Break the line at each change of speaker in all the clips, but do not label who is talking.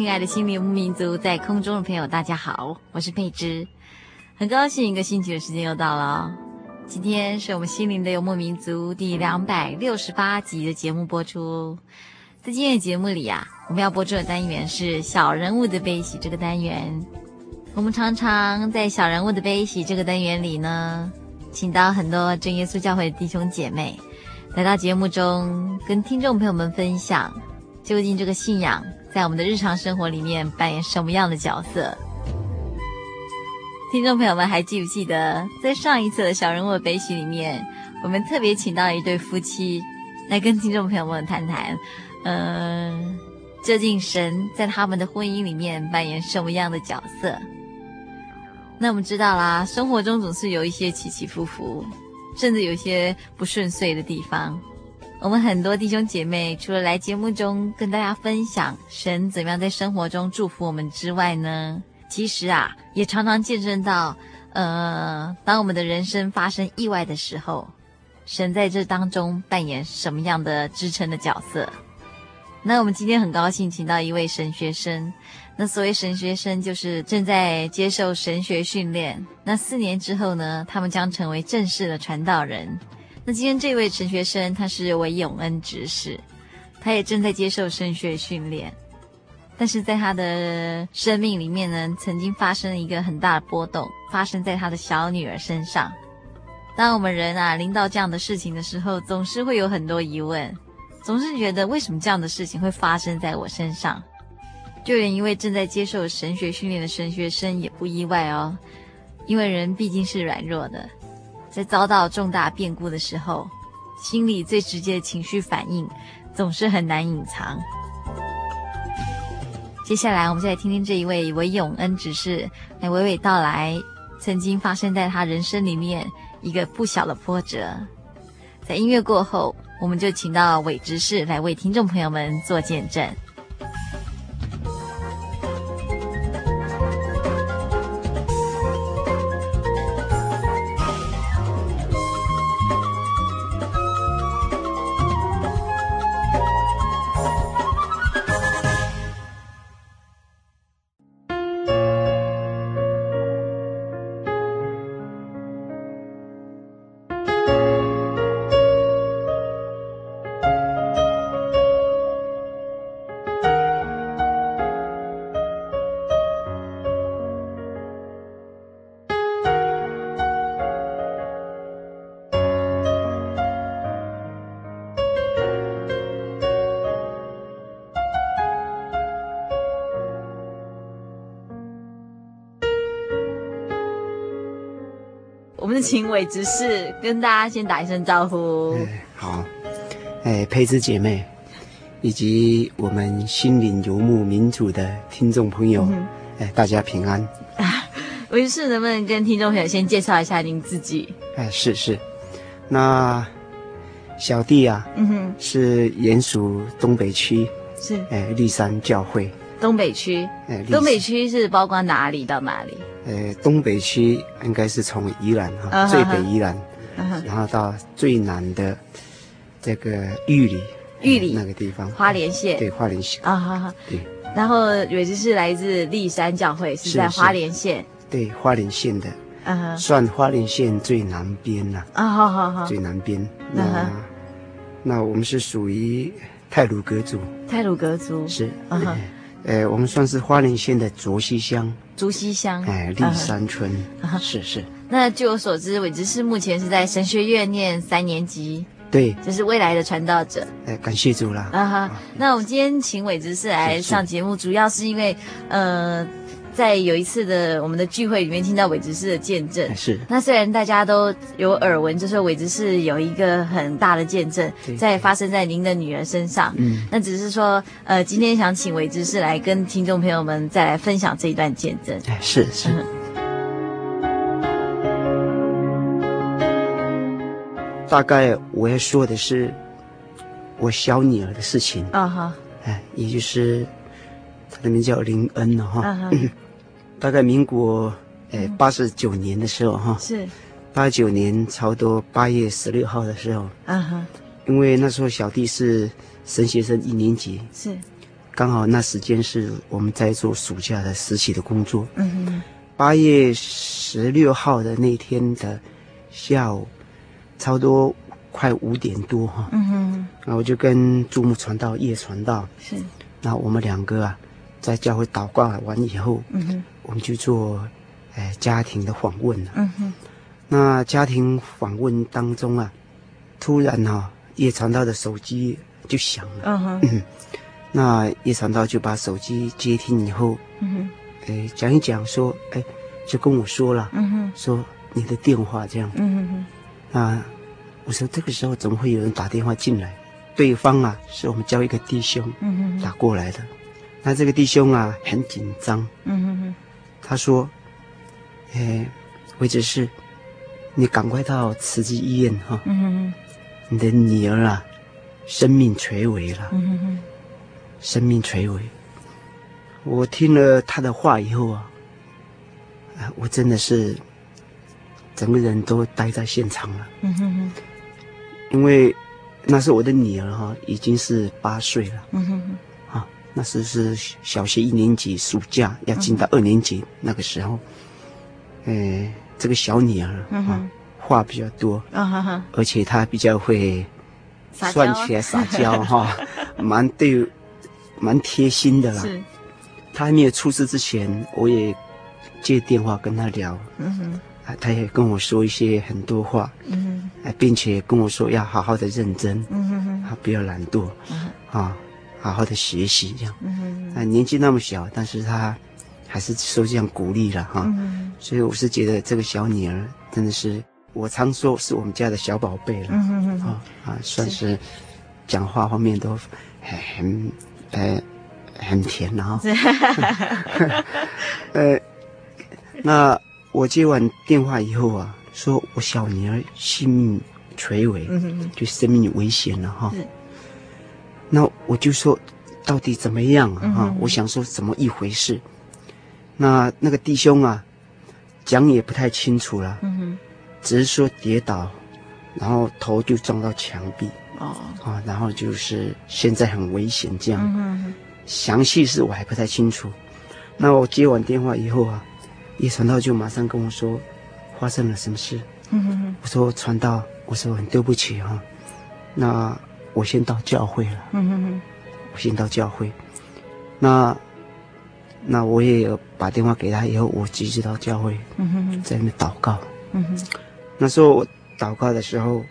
亲爱的心灵游牧民族，在空中的朋友，大家好，我是佩芝，很高兴一个星期的时间又到了。今天是我们心灵的游牧民族第两百六十八集的节目播出。在今天的节目里啊，我们要播出的单元是“小人物的悲喜”这个单元。我们常常在“小人物的悲喜”这个单元里呢，请到很多真耶稣教会的弟兄姐妹来到节目中，跟听众朋友们分享究竟这个信仰。在我们的日常生活里面扮演什么样的角色？听众朋友们还记不记得，在上一次的小人物的悲喜里面，我们特别请到一对夫妻来跟听众朋友们谈谈，嗯、究竟神在他们的婚姻里面扮演什么样的角色？那我们知道啦，生活中总是有一些起起伏伏，甚至有一些不顺遂的地方。我们很多弟兄姐妹，除了来节目中跟大家分享神怎么样在生活中祝福我们之外呢，其实啊，也常常见证到，呃，当我们的人生发生意外的时候，神在这当中扮演什么样的支撑的角色。那我们今天很高兴请到一位神学生，那所谓神学生就是正在接受神学训练，那四年之后呢，他们将成为正式的传道人。今天这位陈学生，他是韦永恩执事，他也正在接受神学训练，但是在他的生命里面呢，曾经发生了一个很大的波动，发生在他的小女儿身上。当我们人啊临到这样的事情的时候，总是会有很多疑问，总是觉得为什么这样的事情会发生在我身上？就连一位正在接受神学训练的神学生也不意外哦，因为人毕竟是软弱的。在遭到重大变故的时候，心里最直接的情绪反应总是很难隐藏。接下来，我们再来听听这一位韦永恩执事来娓娓道来曾经发生在他人生里面一个不小的波折。在音乐过后，我们就请到韦执事来为听众朋友们做见证。请韦执事跟大家先打一声招呼。
哎、好，哎，佩芝姐妹，以及我们心灵游牧民族的听众朋友，嗯、哎，大家平安。
韦执事能不能跟听众朋友先介绍一下您自己？
哎，是是，那小弟啊，嗯哼，是盐属东北区，是哎绿山教会。
东北区，哎，东北区是包括哪里到哪里？
呃，东北区应该是从宜兰哈，uh. 最北宜兰，uh. 然后到最南的这个玉里，
玉里
那个地方，
花莲县，
对花莲县。
啊，好好，
对。
然后伟执是来自立山教会，是在花莲县，
对花莲县的，
嗯，
算花莲县最南边了，
啊，好好好，
最南边。那那我们是属于泰鲁格族，
泰鲁格族。
是，啊呃，我们算是花莲县的竹溪乡，
竹溪乡，
哎，立山村，是是。
那据我所知，伟执是目前是在神学院念三年级，
对，
就是未来的传道者。
哎，感谢主啦。
啊哈，那我们今天请伟执事来上节目，主要是因为，呃。在有一次的我们的聚会里面，听到伟执事的见证。
是。
那虽然大家都有耳闻，就是伟执事有一个很大的见证，在发生在您的女儿身上。嗯。那只是说，呃，今天想请伟执事来跟听众朋友们再来分享这一段见证。
哎，是是。嗯、大概我要说的是我小女儿的事情。啊哈。哎，也就是。她的名叫林恩了哈，uh huh. 大概民国诶八十九年的时候哈，是。八九年差不多八月十六号的时候，嗯哼、uh，huh. 因为那时候小弟是神学生一年级，是。刚好那时间是我们在做暑假的实习的工作，嗯哼，八月十六号的那天的下午，差不多快五点多哈，嗯哼，然后我就跟注目传道叶传道是，那我们两个啊。在教会祷告完以后，嗯哼，我们就做，哎，家庭的访问了。嗯哼，那家庭访问当中啊，突然哈、啊，叶传道的手机就响了。嗯哼，嗯那叶传道就把手机接听以后，嗯哼，哎，讲一讲说，哎，就跟我说了，嗯哼，说你的电话这样。嗯哼哼，那我说这个时候怎么会有人打电话进来？对方啊，是我们教一个弟兄，嗯哼，打过来的。那这个弟兄啊，很紧张。嗯哼哼。他说：“哎，伟执士，你赶快到慈济医院哈。你的女儿啊，生命垂危了。生命垂危。我听了他的话以后啊，啊，我真的是整个人都待在现场了。嗯哼哼。因为那是我的女儿哈，已经是八岁了。嗯哼哼。那时是小学一年级，暑假要进到二年级那个时候，哎，这个小女儿啊，话比较多，而且她比较会算起来撒娇哈，蛮对，蛮贴心的啦。她还没有出事之前，我也接电话跟她聊，嗯哼，啊，她也跟我说一些很多话，嗯哼，并且跟我说要好好的认真，嗯哼哼，啊，不要懒惰，啊。好好的学习，这样，嗯，啊，年纪那么小，但是他还是受这样鼓励了哈，嗯，所以我是觉得这个小女儿真的是，我常说是我们家的小宝贝了，嗯啊啊，算是讲话方面都很很呃很甜了哈，呃，那我接完电话以后啊，说我小女儿性命垂危，嗯，就生命危险了哈。那我就说，到底怎么样啊？嗯、我想说怎么一回事？那那个弟兄啊，讲也不太清楚了。只是说跌倒，然后头就撞到墙壁。哦，啊，然后就是现在很危险这样。嗯哼，详细事我还不太清楚。那我接完电话以后啊，叶传道就马上跟我说，发生了什么事？嗯哼，我说传道，我说很对不起哈、啊。那。我先到教会了，嗯哼哼，我先到教会，那那我也有把电话给他，以后我急着到教会，嗯哼哼，在那祷告，嗯哼，那时候我祷告的时候，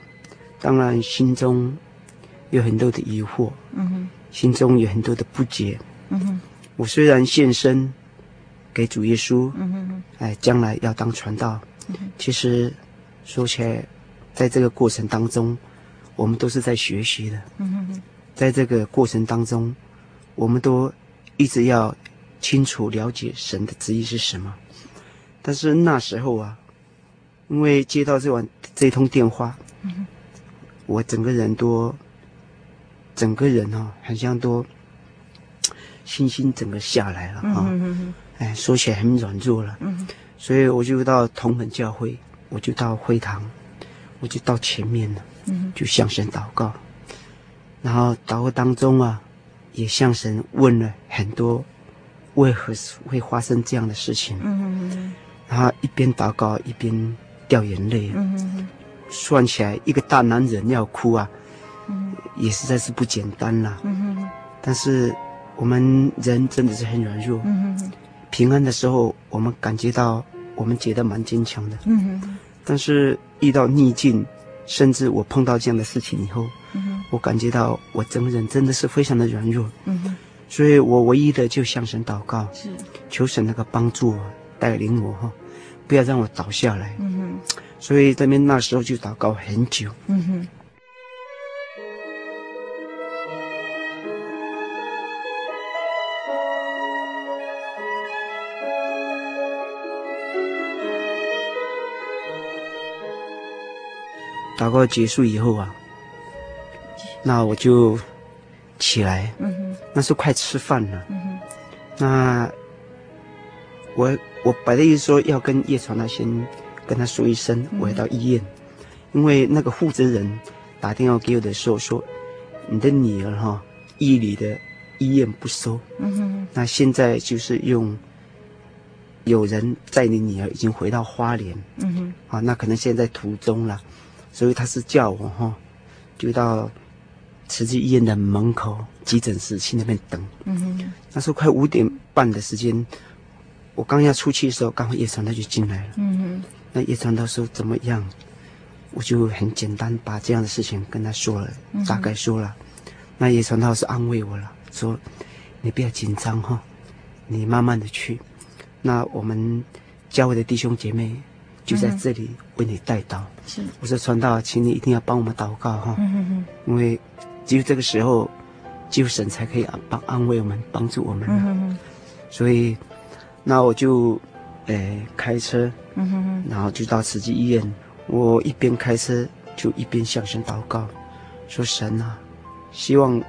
当然心中有很多的疑惑，嗯哼，心中有很多的不解，嗯哼，我虽然献身给主耶稣，嗯哼哼，哎，将来要当传道，嗯，其实说起来，在这个过程当中。我们都是在学习的，在这个过程当中，我们都一直要清楚了解神的旨意是什么。但是那时候啊，因为接到这晚这通电话，我整个人都，整个人啊，好像都信心整个下来了啊，哎，说起来很软弱了，所以我就到同门教会，我就到会堂，我就到前面了。就向神祷告，然后祷告当中啊，也向神问了很多，为何会发生这样的事情？嗯哼哼。然后一边祷告一边掉眼泪。嗯哼哼。算起来，一个大男人要哭啊，嗯，也实在是不简单啦。嗯哼哼。但是我们人真的是很软弱。嗯哼哼。平安的时候，我们感觉到我们觉得蛮坚强的。嗯哼哼。但是遇到逆境，甚至我碰到这样的事情以后，嗯，我感觉到我整个人真的是非常的软弱。嗯。所以我唯一的就向神祷告，是求神那个帮助我，带领我哈，不要让我倒下来。嗯。所以这边那时候就祷告很久。嗯祷告结束以后啊，那我就起来。嗯哼。那时候快吃饭了。嗯。那我我本来意思说要跟叶传那先跟他说一声，我要到医院，因为那个负责人打电话给我的时候说，你的女儿哈，医里的医院不收。嗯哼。那现在就是用有人载你女儿已经回到花莲。嗯哼。啊，那可能现在途中了。所以他是叫我哈，就到慈济医院的门口急诊室去那边等。嗯哼。那时候快五点半的时间，我刚要出去的时候，刚好叶传道就进来了。嗯哼。那叶传道说怎么样？我就很简单把这样的事情跟他说了，大概说了。嗯、那叶传道是安慰我了，说你不要紧张哈，你慢慢的去。那我们教会的弟兄姐妹。就在这里为你代祷。是，我说传道，请你一定要帮我们祷告哈。嗯嗯，因为只有这个时候，只有神才可以帮安慰我们，帮助我们。嗯哼。所以，那我就，诶、呃，开车。嗯哼。然后就到慈济医院，我一边开车就一边向神祷告，说神啊，希望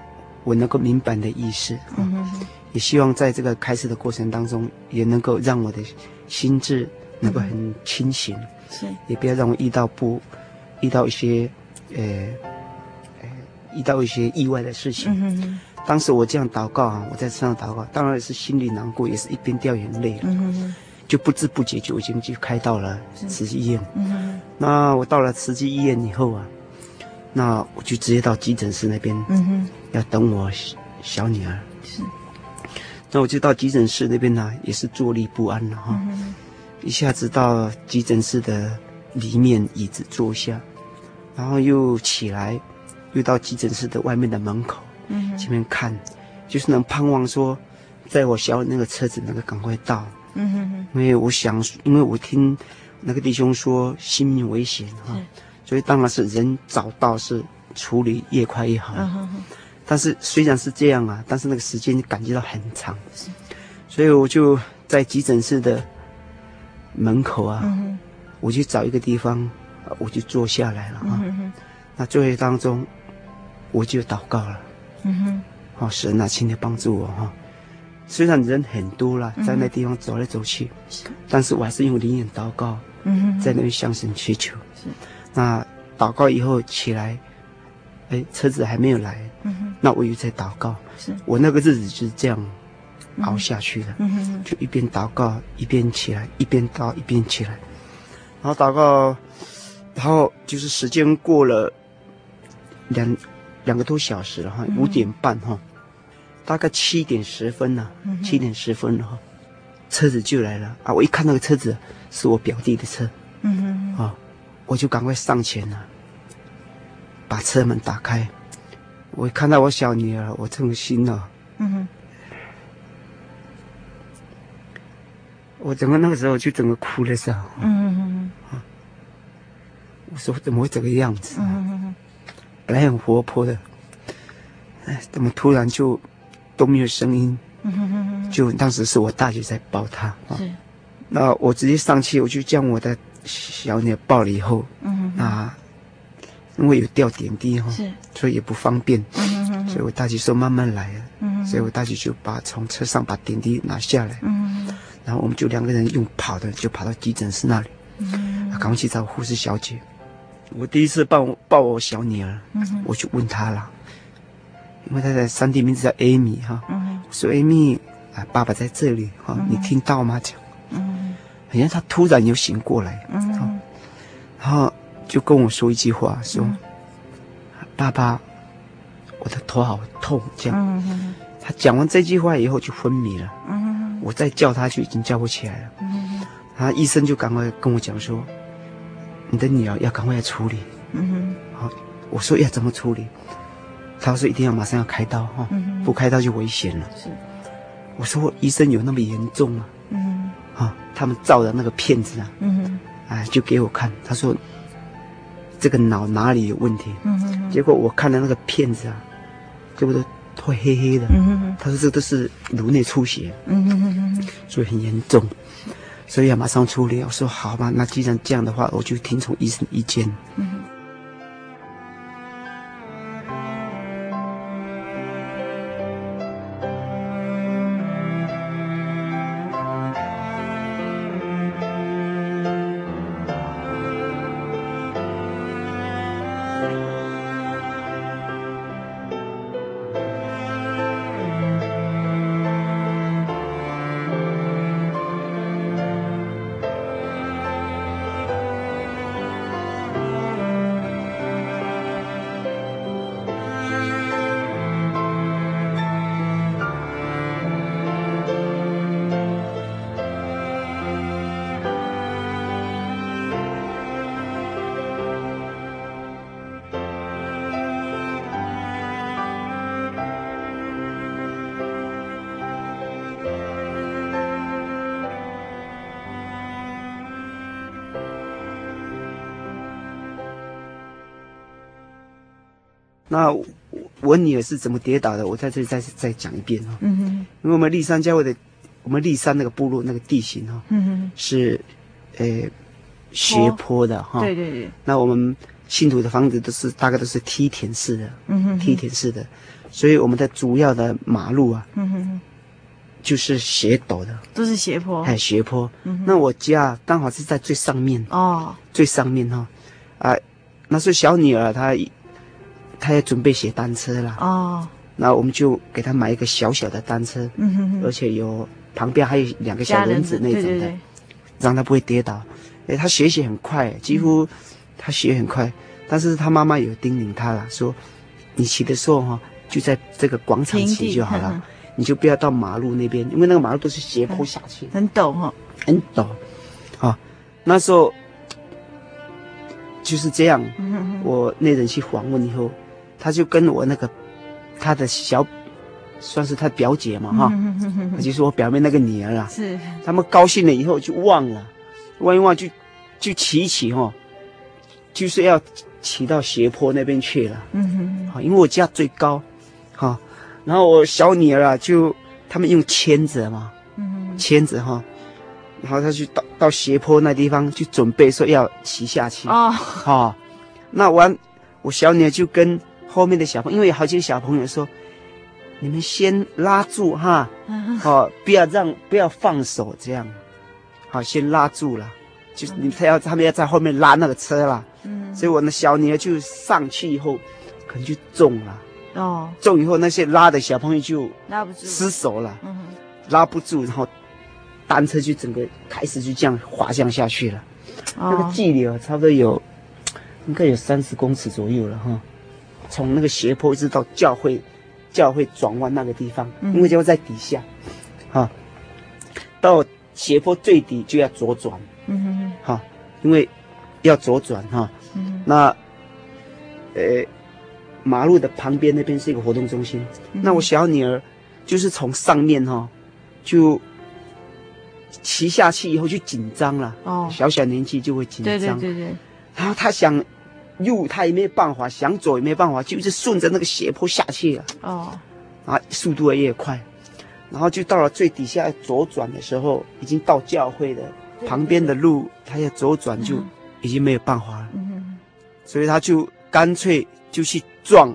我能够明白你的意思。嗯哼。也希望在这个开车的过程当中，也能够让我的心智。能够很清醒，是，也不要让我遇到不，遇到一些，呃，呃，遇到一些意外的事情。嗯哼。当时我这样祷告啊，我在车上祷告，当然是心里难过，也是一边掉眼泪。嗯哼。就不知不觉就已经就开到了慈济医院。那我到了慈济医院以后啊，那我就直接到急诊室那边。嗯哼。要等我小女儿。是。那我就到急诊室那边呢、啊，也是坐立不安了哈。一下子到急诊室的里面椅子坐下，然后又起来，又到急诊室的外面的门口，嗯，前面看，就是能盼望说，在我小那个车子能够赶快到，嗯哼哼，因为我想，因为我听那个弟兄说性命危险哈，所以当然是人早到是处理越快越好，嗯哼哼，但是虽然是这样啊，但是那个时间感觉到很长，所以我就在急诊室的。门口啊，嗯、我去找一个地方，我就坐下来了啊。嗯、那坐在当中，我就祷告了。嗯哼，好、哦、神啊，请你帮助我哈、哦。虽然人很多了，在那地方走来走去，嗯、但是我还是用灵眼祷告。嗯，在那边向神祈求。是。那祷告以后起来，哎，车子还没有来。嗯哼。那我又在祷告。是。我那个日子就是这样。熬下去的，就一边祷告一边起来，一边祷一边起来，然后祷告，然后就是时间过了两两个多小时了哈，五点半哈，大概七点十分了，七点十分了哈，车子就来了。啊！我一看那个车子是我表弟的车，嗯哼，啊，我就赶快上前了，把车门打开，我一看到我小女儿，我痛心了，嗯哼。我整个那个时候就整个哭的时候，嗯嗯嗯，啊，我说怎么会这个样子？嗯嗯嗯，本来很活泼的，哎，怎么突然就都没有声音？嗯嗯嗯，就当时是我大姐在抱她，是，那我直接上去，我就将我的小女儿抱了以后，嗯嗯，啊，因为有吊点滴哈，是，所以也不方便，嗯嗯，所以我大姐说慢慢来，嗯，所以我大姐就把从车上把点滴拿下来，嗯。然后我们就两个人用跑的，就跑到急诊室那里，嗯，赶快去找护士小姐。我第一次抱抱我小女儿，嗯，我就问她了，因为她的三弟名字叫艾米哈。嗯。我说艾米啊，爸爸在这里哈，你听到吗？讲。嗯。好像她突然又醒过来。嗯。然后就跟我说一句话，说：“爸爸，我的头好痛。”这样。她讲完这句话以后就昏迷了。嗯。我再叫他就已经叫不起来了。嗯。然后医生就赶快跟我讲说：“你的女儿要赶快来处理。”嗯哼。好，我说要怎么处理？他说一定要马上要开刀哈，不开刀就危险了。是，我说医生有那么严重吗？嗯，啊，他们照的那个片子啊，嗯，哎，就给我看，他说这个脑哪里有问题？嗯，结果我看了那个片子啊，对不都会黑黑的？嗯，他说这都是颅内出血，嗯，所以很严重，所以要马上处理。我说好吧，那既然这样的话，我就听从医生意见。嗯。那我女儿是怎么跌倒的？我在这里再再讲一遍哈。嗯哼。因为我们立山教会的，我们立山那个部落那个地形哈，嗯哼，是，呃，斜坡的哈。对对对。那我们信徒的房子都是大概都是梯田式的，嗯哼，梯田式的，所以我们的主要的马路啊，嗯哼，就是斜陡的，
都是斜坡，
哎，斜坡。嗯哼。那我家刚好是在最上面哦，最上面哈，啊，那是小女儿她。他也准备学单车了哦，那我们就给他买一个小小的单车，嗯哼哼，而且有旁边还有两个小轮子那种的，对对对，让他不会跌倒。哎，他学习很快，几乎他学很快，嗯、但是他妈妈有叮咛他了，说你骑的时候哈，就在这个广场骑就好了，地你就不要到马路那边，因为那个马路都是斜坡下去，
很陡哈，
很陡，啊、哦，那时候就是这样，我那人去访问以后。他就跟我那个，他的小，算是他表姐嘛哈，他就是我表妹那个女儿啊。是。他们高兴了以后就忘了，忘一忘就，就骑一骑哈，就是要骑到斜坡那边去了。嗯哼。好，因为我家最高，哈，然后我小女儿啊，就他们用签子嘛，嗯，牵子哈，然后他就到到斜坡那地方去准备说要骑下去。哦。好，那完，我小女儿就跟。后面的小朋友，因为有好几个小朋友说：“你们先拉住哈，哦，不要让，不要放手，这样，好，先拉住了，就是你他要他们要在后面拉那个车了，嗯，所以我的小女儿就上去以后，可能就中了，哦，中以后那些拉的小朋友就拉不住，失手了，嗯，拉不住，然后单车就整个开始就这样滑降下去了，哦。那个距离啊，差不多有应该有三十公尺左右了哈。”从那个斜坡一直到教会，教会转弯那个地方，嗯、因为就在底下，哈，到斜坡最底就要左转，嗯哼哼，哈，因为要左转哈，嗯、那，呃，马路的旁边那边是一个活动中心，嗯、那我小女儿就是从上面哈，就骑下去以后就紧张了，哦，小小年纪就会紧张，对对对对，然后她想。右他也没有办法，想走也没有办法，就一直顺着那个斜坡下去了。哦，啊，速度也越快，然后就到了最底下左转的时候，已经到教会的旁边的路，他要左转就已经没有办法了。嗯，所以他就干脆就去撞，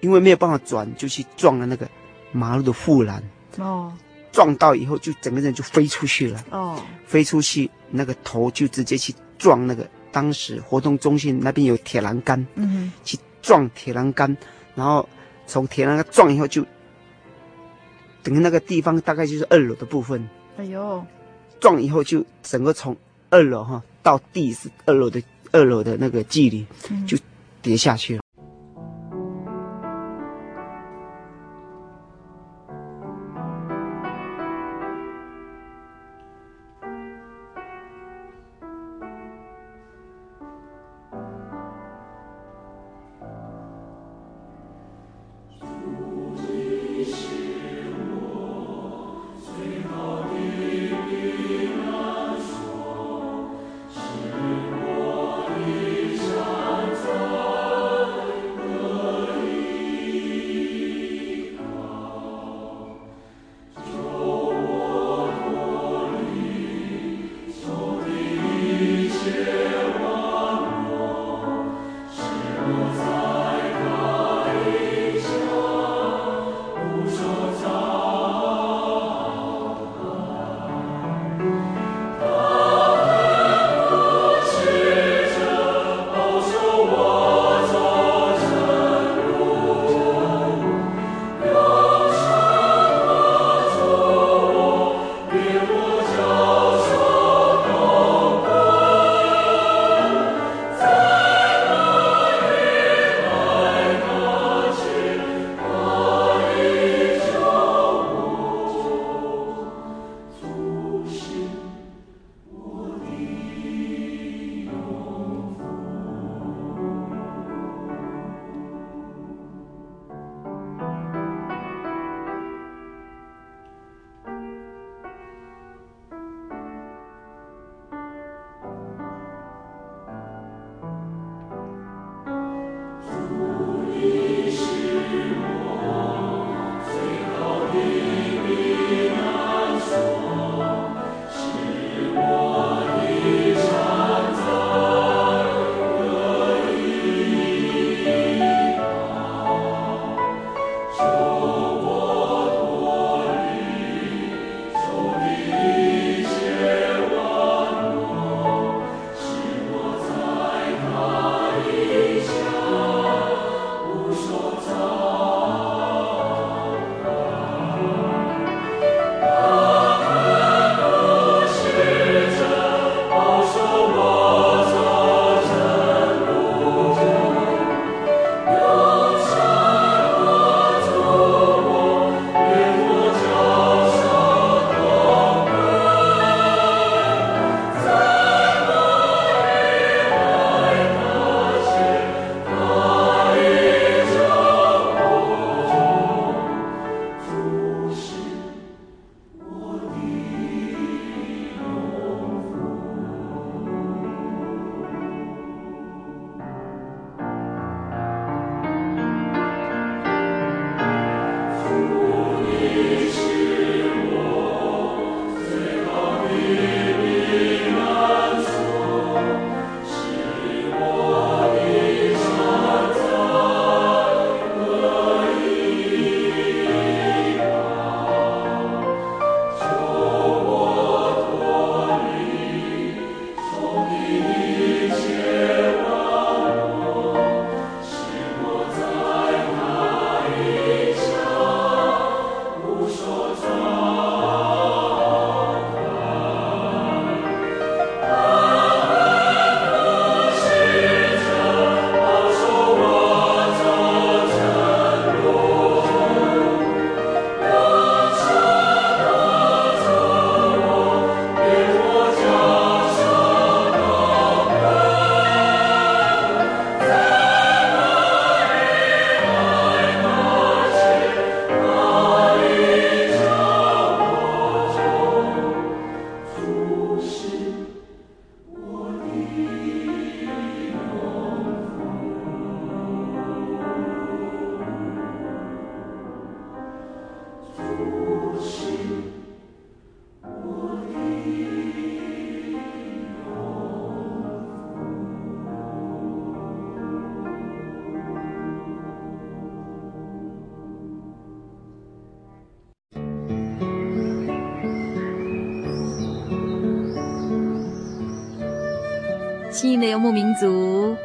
因为没有办法转，就去撞了那个马路的护栏。哦，撞到以后就整个人就飞出去了。哦，飞出去那个头就直接去撞那个。当时活动中心那边有铁栏杆，嗯，去撞铁栏杆，然后从铁栏杆撞以后就，等于那个地方大概就是二楼的部分。哎呦，撞以后就整个从二楼哈到地是二楼的二楼的那个距离就跌下去了。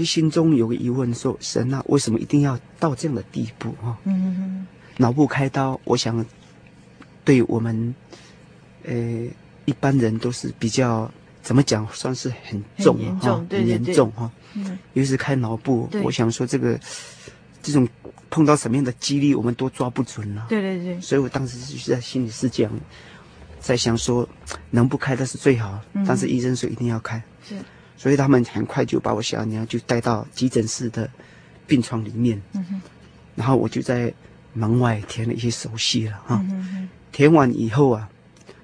就心中有个疑问说：说神啊，为什么一定要到这样的地步啊？嗯，脑部开刀，我想对我们呃一般人都是比较怎么讲，算是很重哈，很严重，哈。嗯，尤其是开脑部，我想说这个这种碰到什么样的几率，我们都抓不准了。对对对。所以我当时就是在心里是这样，在想说能不开的是最好，嗯、但是医生说一定要开。是。所以他们很快就把我小娘就带到急诊室的病床里面，嗯，然后我就在门外填了一些手续了哈，填完以后啊，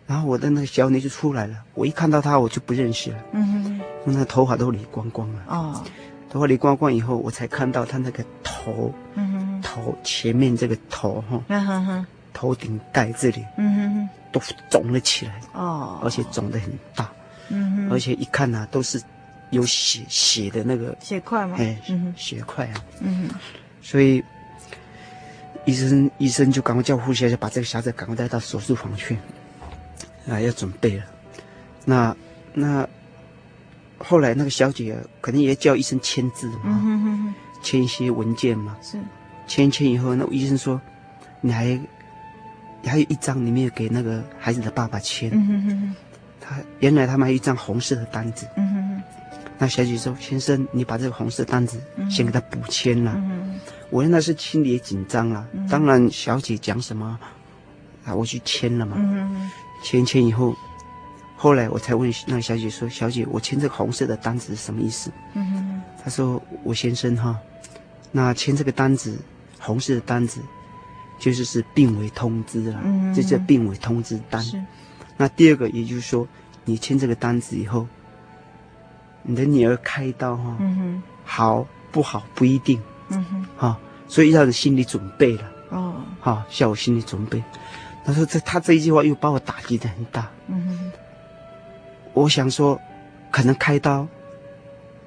然后我的那个小女就出来了，我一看到她我就不认识了，嗯哼，那头发都理光光了，哦，头发理光光以后，我才看到她那个头，嗯哼，头前面这个头哈，嗯哼哼，头顶盖这里，嗯哼哼，都肿了起来，哦，而且肿得很大，嗯哼，而且一看呐都是。有血血的那个
血块吗？
哎，嗯、血块啊。嗯哼，所以医生医生就赶快叫护士就把这个小子赶快带到手术房去，啊，要准备了。那那后来那个小姐肯定也叫医生签字嘛，嗯、哼哼签一些文件嘛。是，签一签以后，那医生说，你还你还有一张，你没有给那个孩子的爸爸签。嗯哼哼哼，他原来他们还有一张红色的单子。嗯哼。那小姐说：“先生，你把这个红色单子先给他补签了。嗯”我那是心里也紧张了。嗯、当然，小姐讲什么，啊，我去签了嘛。嗯、签签以后，后来我才问那个小姐说：“小姐，我签这个红色的单子是什么意思？”嗯、她说：“我先生哈，那签这个单子，红色的单子，就是是病危通知了，嗯、这叫病危通知单。那第二个，也就是说，你签这个单子以后。”你的女儿开刀哈，好不好不一定，嗯哼，哈，所以要有心理准备了，哦，好，需要有心理准备。他说这他这一句话又把我打击的很大，嗯哼，我想说，可能开刀，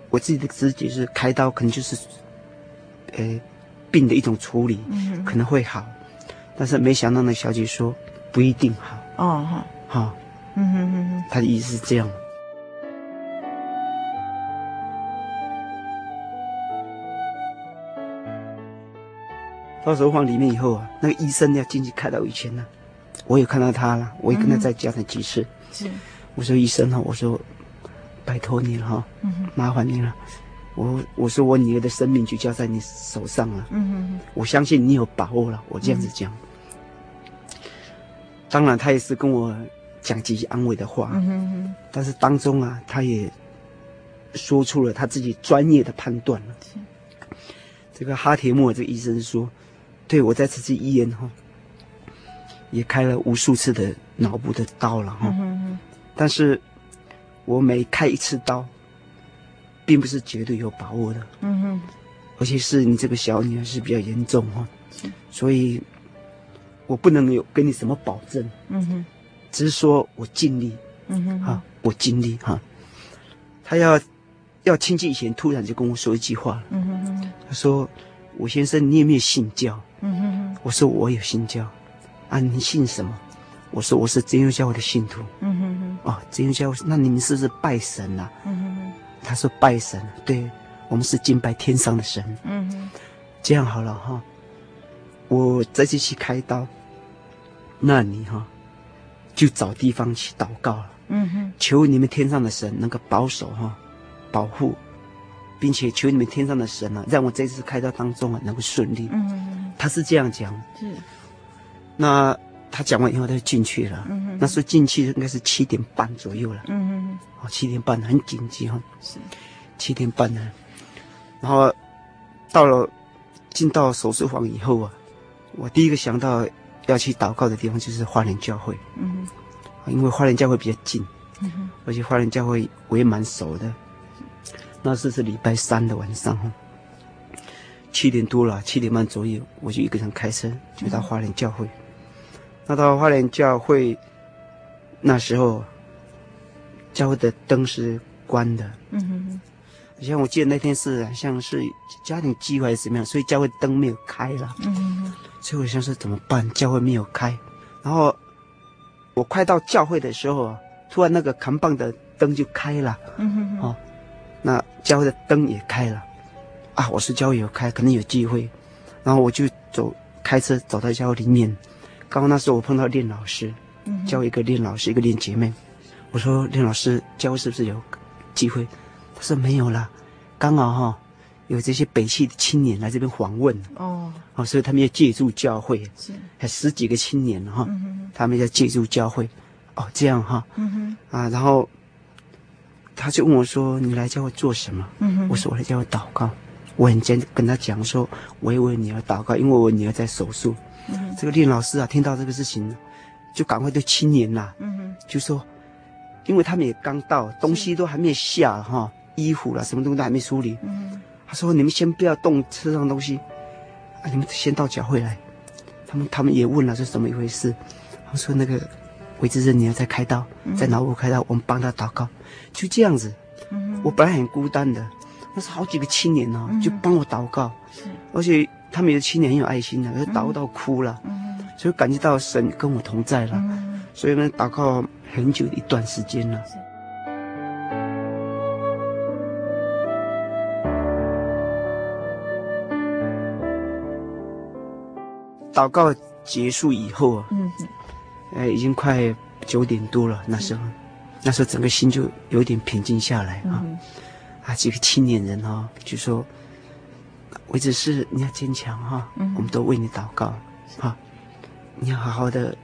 我自己的直觉是开刀可能就是，呃，病的一种处理，可能会好，但是没想到那小姐说不一定好，哦哈，好，嗯哼哼哼，他的意思是这样。到时候放里面以后啊，那个医生要进去开刀以前呢，我也看到他了，我也跟他再讲了几次。是，我说医生啊，我说拜托你了哈，麻烦你了。我我说我女儿的生命就交在你手上了。嗯哼，我相信你有把握了。我这样子讲。当然，他也是跟我讲几句安慰的话。嗯哼，但是当中啊，他也说出了他自己专业的判断了。这个哈铁莫这个医生说。对，我在这次医院哈，也开了无数次的脑部的刀了哈，嗯、但是，我每开一次刀，并不是绝对有把握的，嗯哼，而且是你这个小女儿是比较严重哈，是所以，我不能有给你什么保证，嗯哼，只是说我尽力，嗯哼，哈，我尽力哈，他要要亲戚以前突然就跟我说一句话，嗯哼哼，他说。吴先生，你有没有信教？嗯哼哼。我说我有信教，啊，你信什么？我说我是真耶稣教会的信徒。嗯哼哼。哦，真耶稣教会，那你们是不是拜神呐？嗯哼哼。他说拜神，对，我们是敬拜天上的神。嗯哼。这样好了哈，我这次去开刀，那你哈，就找地方去祷告了。嗯哼。求你们天上的神能够保守哈，保护。并且求你们天上的神啊，让我这次开刀当中啊能够顺利。嗯，他是这样讲。是。那他讲完以后，他就进去了。嗯哼。那时候进去应该是七点半左右了。嗯哼。哦，七点半很紧急哈。是。七点半呢，然后到了进到手术房以后啊，我第一个想到要去祷告的地方就是花莲教会。嗯哼。因为花莲教会比较近。嗯。而且花莲教会我也蛮熟的。那是是礼拜三的晚上哈。七点多了，七点半左右，我就一个人开车就到花莲教会。嗯、那到花莲教会，那时候教会的灯是关的。嗯哼哼。像我记得那天是好像是家庭聚会还是怎么样，所以教会灯没有开了。嗯哼哼。所以我想说怎么办？教会没有开。然后我快到教会的时候，突然那个扛棒的灯就开了。嗯哼哼。哦，那教会的灯也开了。啊，我是教会有开，可能有机会，然后我就走，开车走到教会里面。刚刚那时候我碰到练老师，教一个练老师，一个练姐妹。我说练老师，教会是不是有机会？他说没有啦，刚好哈、哦，有这些北区的青年来这边访问。哦，哦，所以他们要借助教会，是还十几个青年哈，嗯、他们要借助教会。哦，这样哈，嗯、哼啊，然后他就问我说：“你来教会做什么？”嗯、哼我说：“我来教会祷告。”我很坚跟他讲说，我也为女儿祷告，因为我女儿在手术。嗯、这个练老师啊，听到这个事情，就赶快对青年啦、啊，嗯、就说，因为他们也刚到，东西都还没下哈，衣服了什么东西都还没梳理。嗯、他说：“你们先不要动车上东西，啊，你们先到教会来。”他们他们也问了是怎么一回事。他说：“那个韦志珍女儿在开刀，在脑部开刀，我们帮他祷告。”就这样子。嗯、我本来很孤单的。那是好几个青年呢、啊，就帮我祷告，而且他们的青年很有爱心的，就祷告到哭了，嗯，所以感觉到神跟我同在了，嗯，所以呢，祷告很久一段时间了。祷告结束以后啊，嗯，哎，已经快九点多了，那时候，那时候整个心就有点平静下来啊。啊，几个青年人哈、哦，就说：“我只是，你要坚强哈，嗯、我们都为你祷告，哈是，你要好好的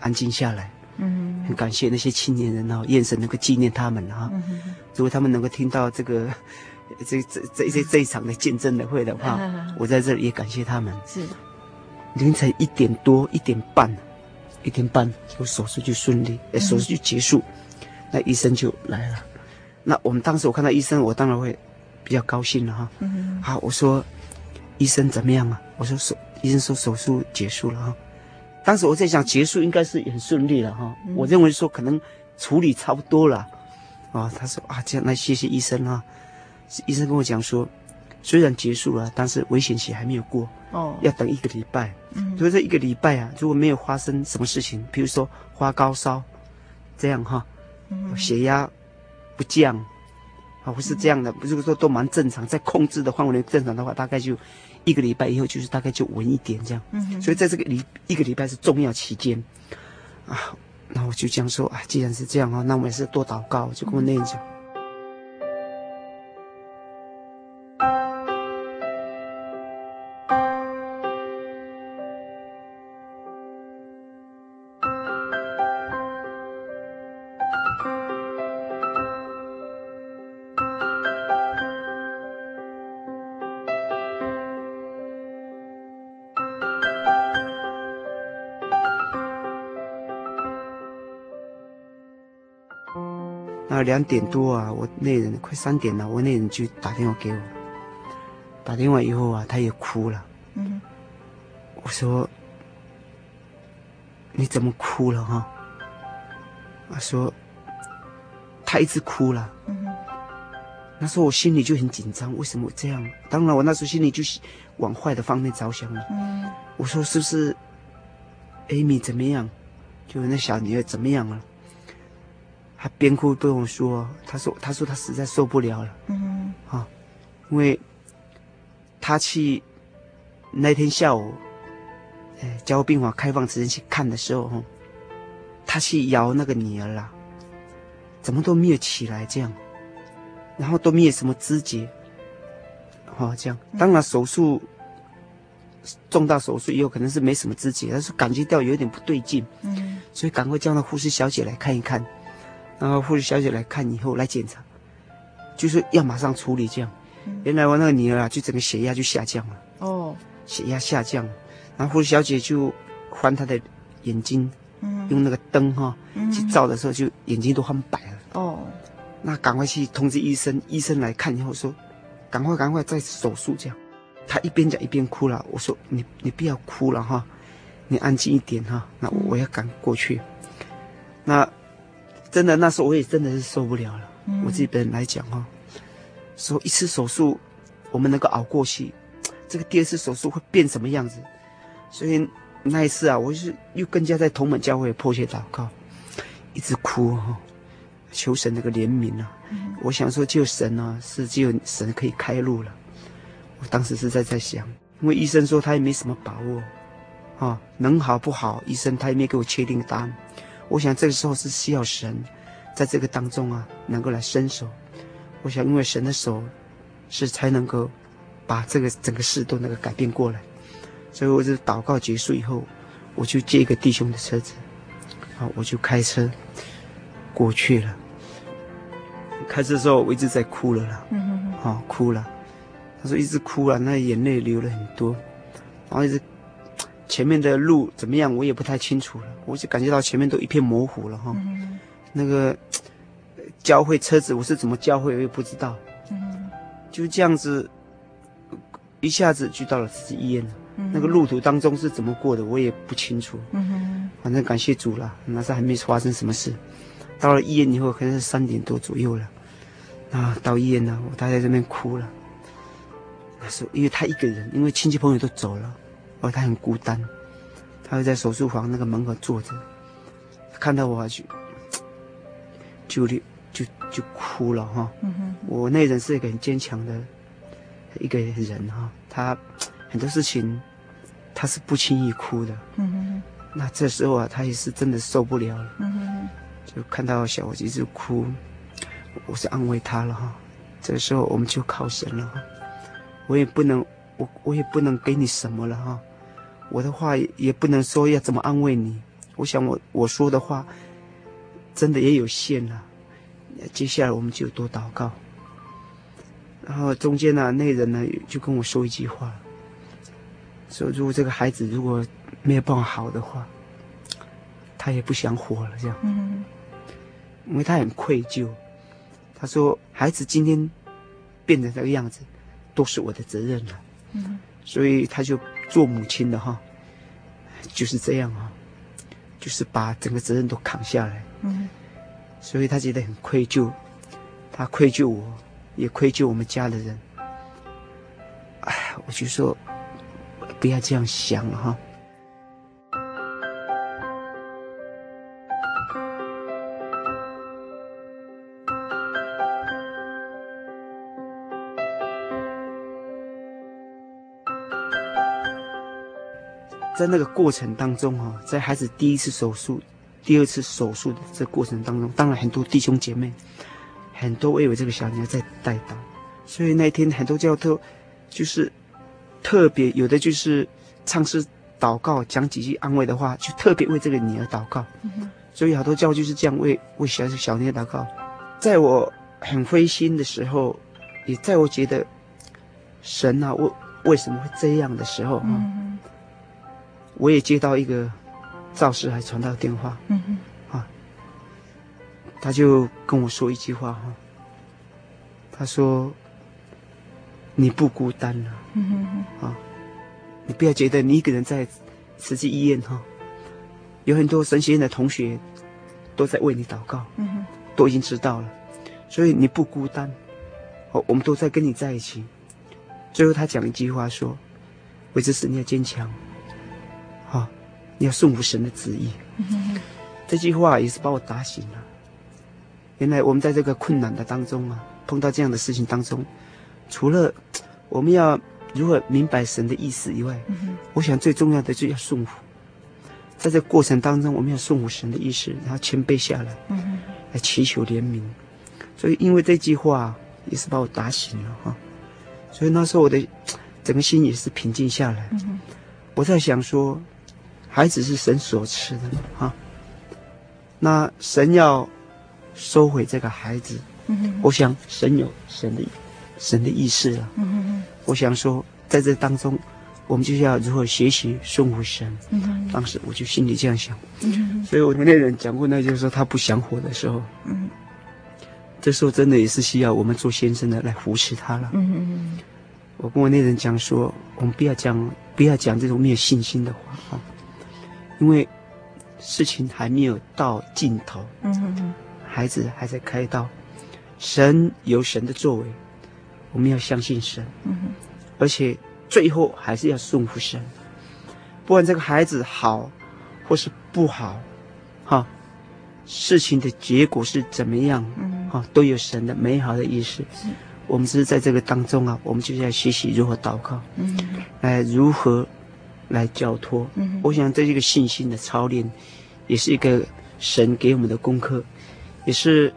安静下来。”嗯，很感谢那些青年人哦，眼神能够纪念他们哈。嗯、如果他们能够听到这个 这这这一些这一场的见证的会的话，嗯、我在这里也感谢他们。是，凌晨一点多一点半，一点半，我手术就顺利，嗯、哼手术就结束，那医生就来了。那我们当时我看到医生，我当然会比较高兴了哈。嗯。好，我说医生怎么样啊？我说手医生说手术结束了哈。当时我在想结束应该是很顺利了哈。嗯、我认为说可能处理差不多了。啊，他说啊这样，那谢谢医生啊。医生跟我讲说，虽然结束了，但是危险期还没有过。哦。要等一个礼拜。嗯。所以这一个礼拜啊，如果没有发生什么事情，比如说发高烧，这样哈，嗯、血压。不降，啊，不是这样的，不是说都蛮正常，在控制的范围内正常的话，大概就一个礼拜以后，就是大概就稳一点这样。嗯。所以在这个礼一个礼拜是重要期间，啊，那我就这样说啊，既然是这样啊，那我们还是多祷告，就跟我那样讲。嗯两点多啊，我那人快三点了，我那人就打电话给我，打电话以后啊，他也哭了。嗯，我说你怎么哭了哈？他说他一直哭了。嗯，那时候我心里就很紧张，为什么这样？当然我那时候心里就是往坏的方面着想了。嗯，我说是不是艾米怎么样？就那小女儿怎么样了？他边哭边跟我说：“他说，他说他实在受不了了。嗯哼，啊，因为他去那天下午，哎，加护病房开放时间去看的时候，他去摇那个女儿啦，怎么都没有起来这样，然后都没有什么知觉，好、哦、这样。当然手术重大手术以后可能是没什么知觉，但是感觉到有点不对劲，嗯，所以赶快叫那护士小姐来看一看。然后护士小姐来看以后来检查，就是要马上处理这样。嗯、原来我那个女儿啊，就整个血压就下降了。哦，血压下降，然后护士小姐就翻她的眼睛，嗯，用那个灯哈、哦嗯、去照的时候，就眼睛都翻白了。哦，那赶快去通知医生，医生来看以后说，赶快赶快再手术这样。她一边讲一边哭了。我说你你不要哭了哈，你安静一点哈。那我要赶过去。嗯、那真的那时候我也真的是受不了了。嗯、我自己本人来讲哈，说一次手术我们能够熬过去，这个第二次手术会变什么样子？所以那一次啊，我就是又更加在同门教会迫切祷告，一直哭哈，求神那个怜悯啊。嗯、我想说，就神啊，是只有神可以开路了。我当时是在在想，因为医生说他也没什么把握，啊，能好不好？医生他也没给我确定答案。我想这个时候是需要神，在这个当中啊，能够来伸手。我想，因为神的手，是才能够把这个整个事都能够改变过来。所以，我就祷告结束以后，我就借一个弟兄的车子，啊，我就开车过去了。开车的时候，我一直在哭了啦，啊，哭了。他说一直哭了，那眼泪流了很多，然后一直前面的路怎么样，我也不太清楚了，我就感觉到前面都一片模糊了哈。嗯、那个教会车子我是怎么教会，我也不知道。嗯、就这样子，一下子就到了慈济医院了。嗯、那个路途当中是怎么过的，我也不清楚。嗯、反正感谢主了，那时还没发生什么事。到了医院以后，可能是三点多左右了。啊，到医院了，我待在这边哭了。那时候：“因为他一个人，因为亲戚朋友都走了，而他很孤单，他会在手术房那个门口坐着，看到我就就就就，就哭了哈。嗯、我那人是一个很坚强的一个人哈，他很多事情他是不轻易哭的。嗯、哼那这时候啊，他也是真的受不了了，嗯、哼就看到小伙子就哭，我是安慰他了哈。这个时候我们就靠神了哈。”我也不能，我我也不能给你什么了哈，我的话也不能说要怎么安慰你。我想我我说的话，真的也有限了。接下来我们就多祷告。然后中间呢，那人呢就跟我说一句话，说如果这个孩子如果没有办法好的话，他也不想活了这样。嗯。因为他很愧疚，他说孩子今天变成这个样子。都是我的责任了，嗯，所以他就做母亲的哈，就是这样啊，就是把整个责任都扛下来，嗯，所以他觉得很愧疚，他愧疚我，也愧疚我们家的人，哎，我就说不要这样想了哈。在那个过程当中，哈，在孩子第一次手术、第二次手术的这过程当中，当然很多弟兄姐妹，很多为我这个小女儿在代祷，所以那天很多教徒就是特别有的就是唱诗祷告，讲几句安慰的话，就特别为这个女儿祷告。所以好多教就是这样为为小小女儿祷告。在我很灰心的时候，也在我觉得神啊，为为什么会这样的时候，哈、嗯。我也接到一个赵师还传到电话，啊，他就跟我说一句话哈，他说：“你不孤单了，啊，你不要觉得你一个人在慈济医院哈，有很多神学院的同学都在为你祷告，都已经知道了，所以你不孤单，哦，我们都在跟你在一起。”最后他讲一句话说：“为这事你要坚强。”啊，你要顺服神的旨意。这句话也是把我打醒了。原来我们在这个困难的当中啊，碰到这样的事情当中，除了我们要如何明白神的意思以外，我想最重要的就要顺服。在这个过程当中，我们要顺服神的意思，然后谦卑下来，嗯、来祈求怜悯。所以，因为这句话也是把我打醒了哈。所以那时候我的整个心也是平静下来。我在想说，孩子是神所赐的哈，那神要收回这个孩子，嗯、我想神有神的神的意思了。嗯、我想说，在这当中，我们就是要如何学习顺服神。嗯、当时我就心里这样想。嗯、所以我跟那人讲过，那就是说他不想活的时候。嗯这时候真的也是需要我们做先生的来扶持他了。嗯嗯，我跟我那人讲说，我们不要讲不要讲这种没有信心的话啊，因为事情还没有到尽头。嗯嗯，孩子还在开刀，神有神的作为，我们要相信神。嗯哼，而且最后还是要顺服神，不管这个孩子好或是不好，哈。事情的结果是怎么样？嗯，哈，都有神的美好的意思。是，我们只是在这个当中啊，我们就是要学习如何祷告，嗯，来如何来交托。嗯，我想这是一个信心的操练，也是一个神给我们的功课，也是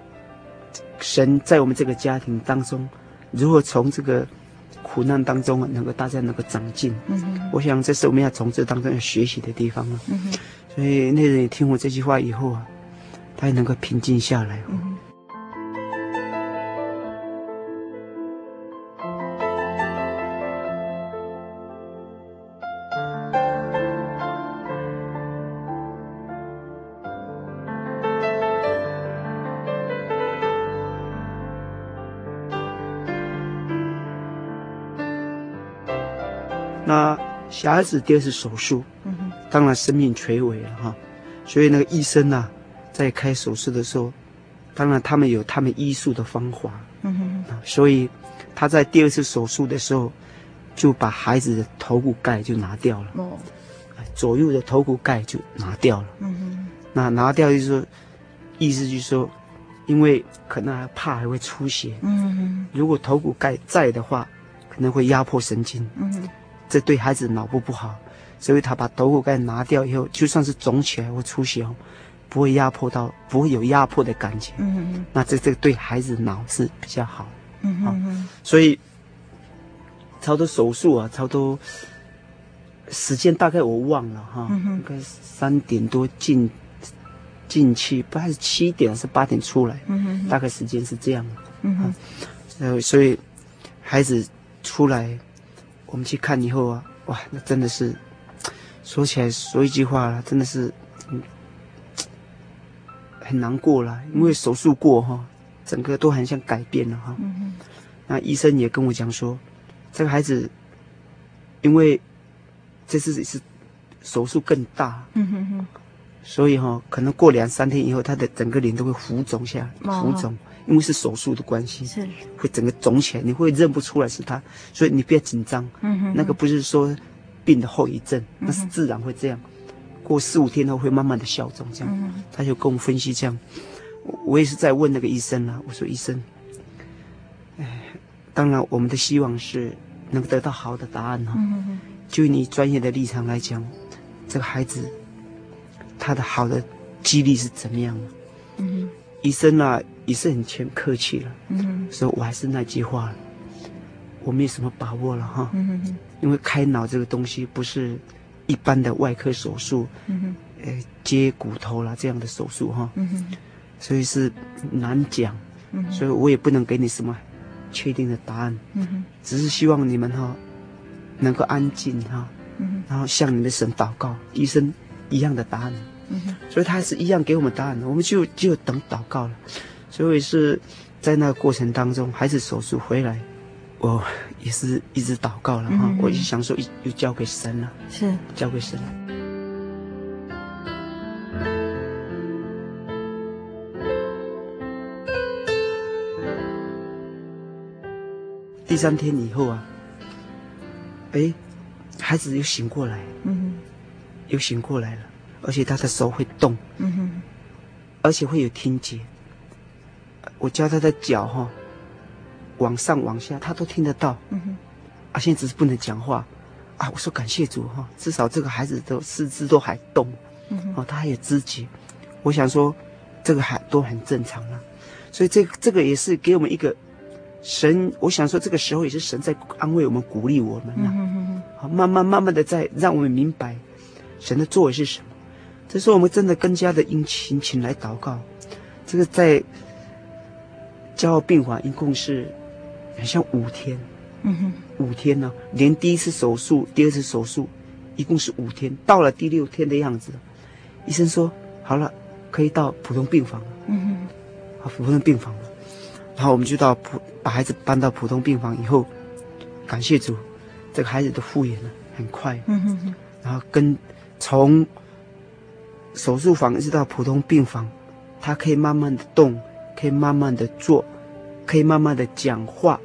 神在我们这个家庭当中，如何从这个苦难当中能够大家能够长进。嗯，我想这是我们要从这当中要学习的地方啊。嗯，所以那人也听我这句话以后啊。他也能够平静下来。嗯。那小孩子第二次手术，嗯，当然生命垂危了哈，所以那个医生呢，啊。在开手术的时候，当然他们有他们医术的方法，嗯哼，所以他在第二次手术的时候，就把孩子的头骨盖就拿掉了，哦，左右的头骨盖就拿掉了，嗯哼，那拿掉就是说，意思就是说，因为可能还怕还会出血，嗯哼，如果头骨盖在的话，可能会压迫神经，嗯哼，这对孩子脑部不好，所以他把头骨盖拿掉以后，就算是肿起来或出血哦。不会压迫到，不会有压迫的感觉。嗯嗯，那这这个对孩子脑是比较好。嗯嗯，所以差不多手术啊，差不多时间大概我忘了哈，应该三点多进进去，不还是七点还是八点出来？大概时间是这样。嗯哼，呃，所以孩子出来，我们去看以后啊，哇，那真的是说起来说一句话了，真的是。很难过了，因为手术过哈，整个都很像改变了哈。嗯。那医生也跟我讲说，这个孩子，因为这次是手术更大，嗯哼哼，所以哈，可能过两三天以后，他的整个脸都会浮肿下来，浮肿，因为是手术的关系，是，会整个肿起来，你会认不出来是他，所以你不要紧张，嗯哼，那个不是说病的后遗症，那是自然会这样。过四五天后会慢慢的消肿，这样，他就跟我分析这样，我也是在问那个医生啊，我说医生，哎，当然我们的希望是能得到好的答案哈，就你专业的立场来讲，这个孩子他的好的几率是怎么样？嗯，医生啊也是很谦客气了，嗯，说我还是那句话，我没有什么把握了哈，嗯，因为开脑这个东西不是。一般的外科手术，嗯哼，呃，接骨头啦这样的手术哈，嗯哼，所以是难讲，嗯，所以我也不能给你什么确定的答案，嗯哼，只是希望你们哈能够安静哈，嗯，然后向你们的神祷告，医生一样的答案，嗯，所以他还是一样给我们答案，我们就就等祷告了，所以是在那个过程当中，孩子手术回来。我也是一直祷告了哈，嗯、我就想说，又交给神了，是交给神了。第三天以后啊，哎，孩子又醒过来，嗯哼，又醒过来了，而且他的手会动，嗯哼，而且会有听觉。我教他的脚哈。往上往下，他都听得到。嗯哼，啊，现在只是不能讲话。啊，我说感谢主哈，至少这个孩子都四肢都还动。嗯哼，哦，他还有知觉。我想说，这个还都很正常啊。所以这个这个也是给我们一个神，我想说，这个时候也是神在安慰我们、鼓励我们呐。好，慢慢慢慢的在让我们明白神的作为是什么。这时候我们真的更加的殷勤勤来祷告。这个在加护病房一共是很像五天，嗯哼，五天呢，连第一次手术、第二次手术，一共是五天。到了第六天的样子，医生说好了，可以到普通病房了。嗯哼，好，普通病房了。然后我们就到普把孩子搬到普通病房以后，感谢主，这个孩子的复原了，很快。嗯哼哼。然后跟从手术房一直到普通病房，他可以慢慢的动，可以慢慢的做，可以慢慢的讲话，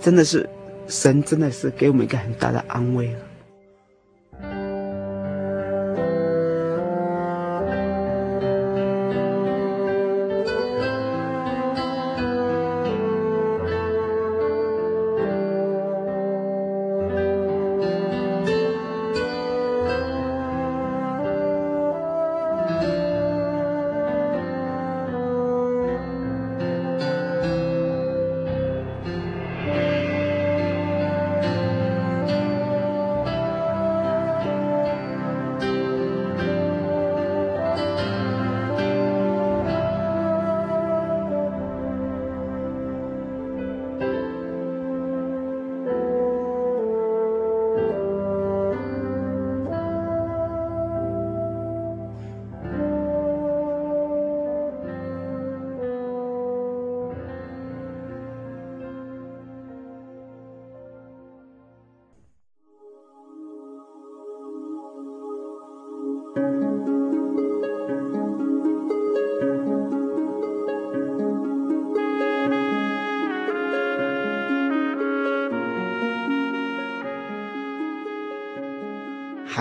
真的是神真的是给我们一个很大的安慰了。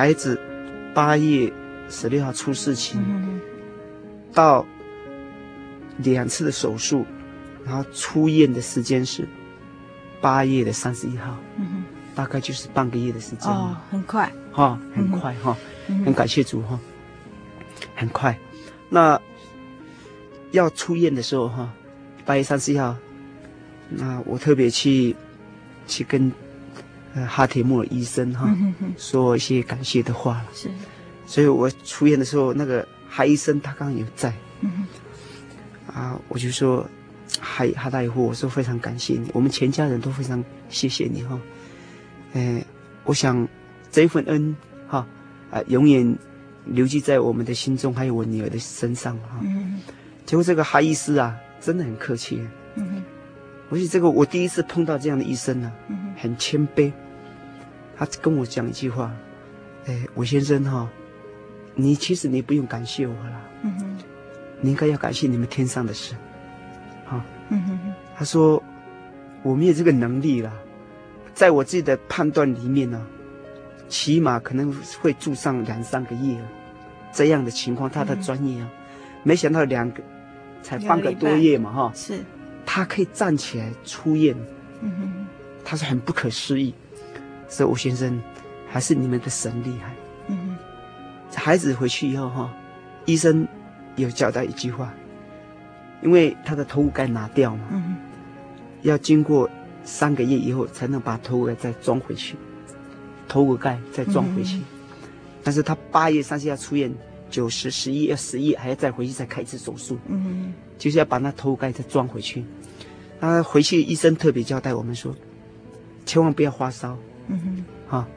孩子八月十六号出事情，到两次的手术，然后出院的时间是八月的三十一号，大概就是半个月的时间。
哦，很快，
哈，很快哈，很感谢主哈，很快。那要出院的时候哈，八月三十一号，那我特别去去跟。哈铁木尔医生哈，说一些感谢的话了。是，所以我出院的时候，那个哈医生他刚刚有在。啊，我就说，哈哈大夫，我说非常感谢你，我们全家人都非常谢谢你哈。哎，我想这份恩哈啊，永远留记在我们的心中，还有我女儿的身上哈。结果这个哈医师啊，真的很客气。嗯，而且这个我第一次碰到这样的医生呢，很谦卑。他跟我讲一句话，哎，韦先生哈，你其实你不用感谢我了，嗯哼，你应该要感谢你们天上的神，哈，嗯哼，他说我没有这个能力了，在我自己的判断里面呢，起码可能会住上两三个月，这样的情况，他的专业啊，没想到两个才半个多月嘛，哈，是，他可以站起来出院，嗯哼，他是很不可思议。说吴先生，还是你们的神厉害。嗯哼，孩子回去以后哈，医生有交代一句话，因为他的头骨盖拿掉嘛，嗯，要经过三个月以后才能把头骨盖再装回去，头骨盖再装回去。嗯、但是他八月三十号出院，九十、十一、十一还要再回去再开一次手术。嗯，就是要把那头骨盖再装回去。他回去医生特别交代我们说，千万不要发烧。嗯哼，好，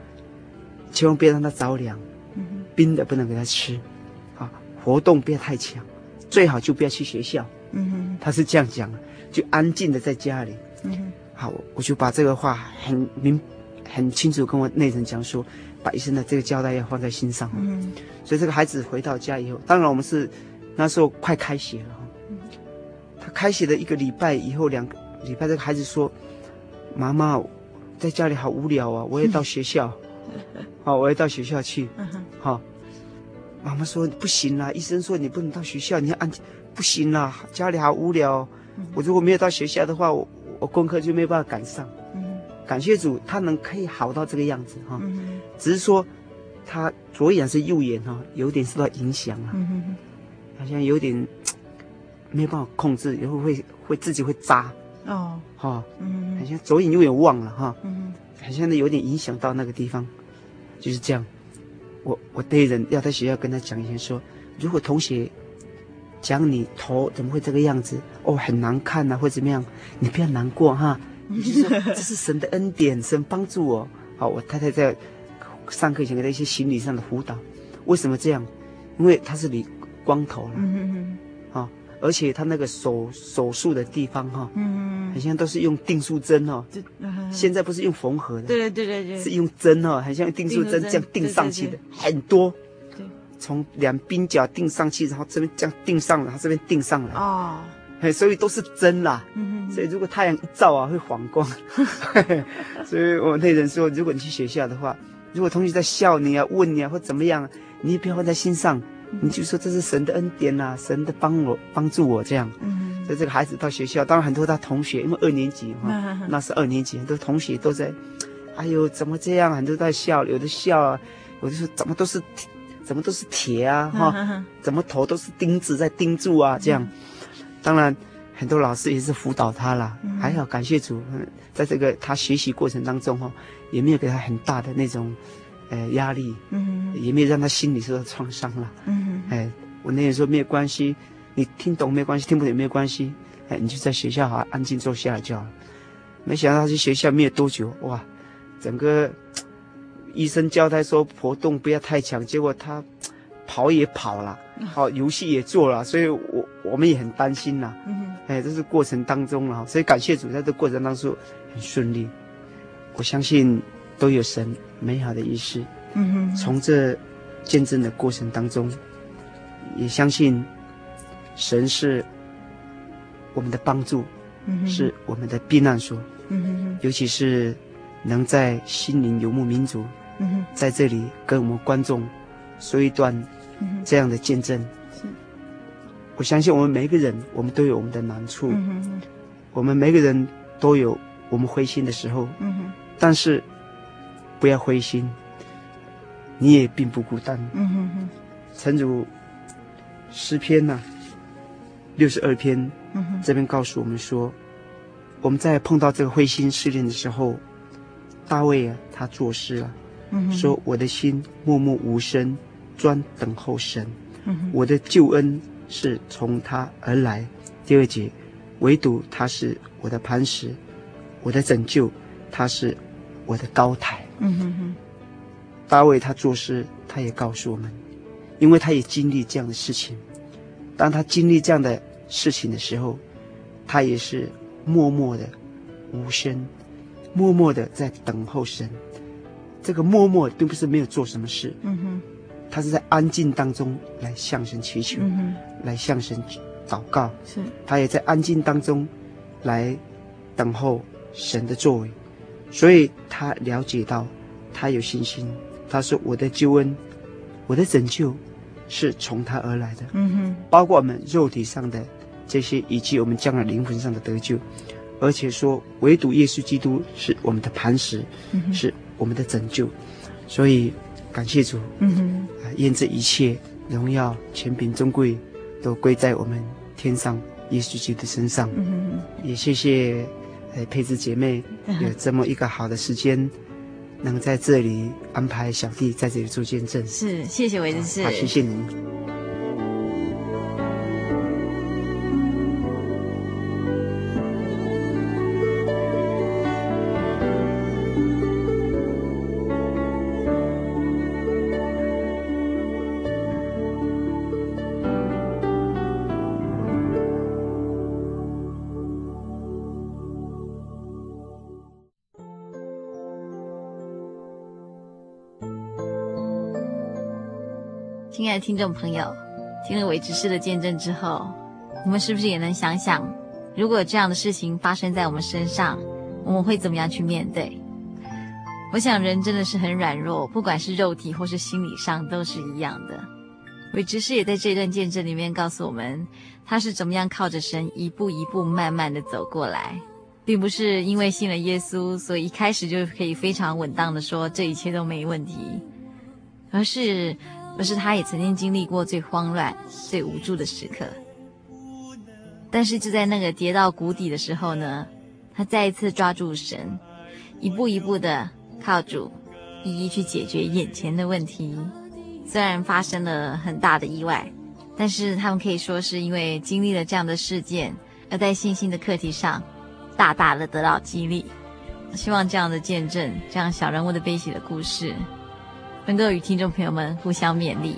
千万不要让他着凉，嗯，冰的不能给他吃，啊，活动不要太强，最好就不要去学校，嗯哼，他是这样讲的，就安静的在家里，嗯哼，好，我就把这个话很明、很清楚跟我内人讲说，把医生的这个交代要放在心上，嗯，所以这个孩子回到家以后，当然我们是那时候快开学了，嗯，他开学的一个礼拜以后，两个礼拜，这个孩子说，妈妈。在家里好无聊啊！我也到学校，好，我也到学校去。好，妈妈说不行啦，医生说你不能到学校，你要安静，不行啦，家里好无聊。我如果没有到学校的话，我我功课就没办法赶上。感谢主，他能可以好到这个样子哈。只是说他左眼是右眼哈，有点受到影响了。好像有点没有办法控制，然后会会自己会扎。哦，哈，嗯，好像走眼有点忘了哈，嗯，好像有点影响到那个地方，就是这样。我我对人要在学校跟他讲一些说，如果同学讲你头怎么会这个样子，哦，很难看呐、啊，或怎么样，你不要难过哈，你 就说这是神的恩典，神帮助我。好，我太太在上课前给他一些心理上的辅导，为什么这样？因为他是理光头了，嗯嗯嗯，啊，而且他那个手手术的地方哈，嗯，好像都是用订书针哦，现在不是用缝合的，
对对对对，
是用针哦，好像订书针这样钉上去的，很多，对，从两鬓角钉上去，然后这边这样钉上了，他这边钉上来，哦，嘿，所以都是针啦，嗯嗯，所以如果太阳一照啊，会反光，所以我那人说，如果你去学校的话，如果同学在笑你啊，问你啊，或怎么样。你也不要放在心上，你就说这是神的恩典呐、啊，神的帮我帮助我这样。嗯，所以这个孩子到学校，当然很多他同学，因为二年级哈，嗯、那是二年级，很多同学都在，哎呦怎么这样？很多在笑，有的笑啊，有的说怎么都是，怎么都是铁啊哈，嗯、怎么头都是钉子在钉住啊这样。嗯、当然很多老师也是辅导他了，嗯、还好感谢主，在这个他学习过程当中哈，也没有给他很大的那种。呃，压力，嗯，也没有让他心里受到创伤了，我那天说没有关系，你听懂没关系，听不懂也没有关系，哎，你就在学校好安静坐下来就好了。没想到他去学校没有多久，哇，整个医生交代说活动不要太强，结果他跑也跑了，好游戏也做了，所以我我们也很担心呐，嗯，哎，这是过程当中了，所以感谢主，在这过程当中很顺利，我相信都有神。美好的意思，嗯哼，从这见证的过程当中，也相信神是我们的帮助，嗯，是我们的避难所，嗯哼，尤其是能在心灵游牧民族，嗯哼，在这里跟我们观众说一段这样的见证，是，我相信我们每一个人，我们都有我们的难处，嗯哼，我们每个人都有我们灰心的时候，嗯哼，但是。不要灰心，你也并不孤单。嗯哼哼，诚如诗篇呐、啊，六十二篇，嗯哼，这边告诉我们说，我们在碰到这个灰心试炼的时候，大卫啊，他作诗啊，嗯，说我的心默默无声，专等候神。嗯哼，我的救恩是从他而来。第二节，唯独他是我的磐石，我的拯救，他是我的高台。嗯哼哼，大卫他作诗，他也告诉我们，因为他也经历这样的事情。当他经历这样的事情的时候，他也是默默的、无声，默默的在等候神。这个默默并不是没有做什么事，嗯哼，他是在安静当中来向神祈求，嗯哼，来向神祷告。是，他也在安静当中来等候神的作为。所以他了解到，他有信心。他说：“我的救恩，我的拯救，是从他而来的。”嗯哼，包括我们肉体上的这些，以及我们将来灵魂上的得救。而且说，唯独耶稣基督是我们的磐石，嗯、是我们的拯救。所以感谢主。嗯哼，啊，愿这一切荣耀、权柄、尊贵，都归在我们天上耶稣基督身上。嗯哼，也谢谢。哎，佩芝姐妹 有这么一个好的时间，能在这里安排小弟在这里做见证，
是谢谢韦执事，
好，谢谢您。
听众朋友，听了韦执事的见证之后，我们是不是也能想想，如果这样的事情发生在我们身上，我们会怎么样去面对？我想人真的是很软弱，不管是肉体或是心理上都是一样的。韦执事也在这段见证里面告诉我们，他是怎么样靠着神一步一步慢慢的走过来，并不是因为信了耶稣，所以一开始就可以非常稳当的说这一切都没问题，而是。而是他也曾经经历过最慌乱、最无助的时刻。但是就在那个跌到谷底的时候呢，他再一次抓住神，一步一步的靠主，一一去解决眼前的问题。虽然发生了很大的意外，但是他们可以说是因为经历了这样的事件，而在信心的课题上大大的得到激励。希望这样的见证，这样小人物的悲喜的故事，能够与听众朋友们互相勉
励。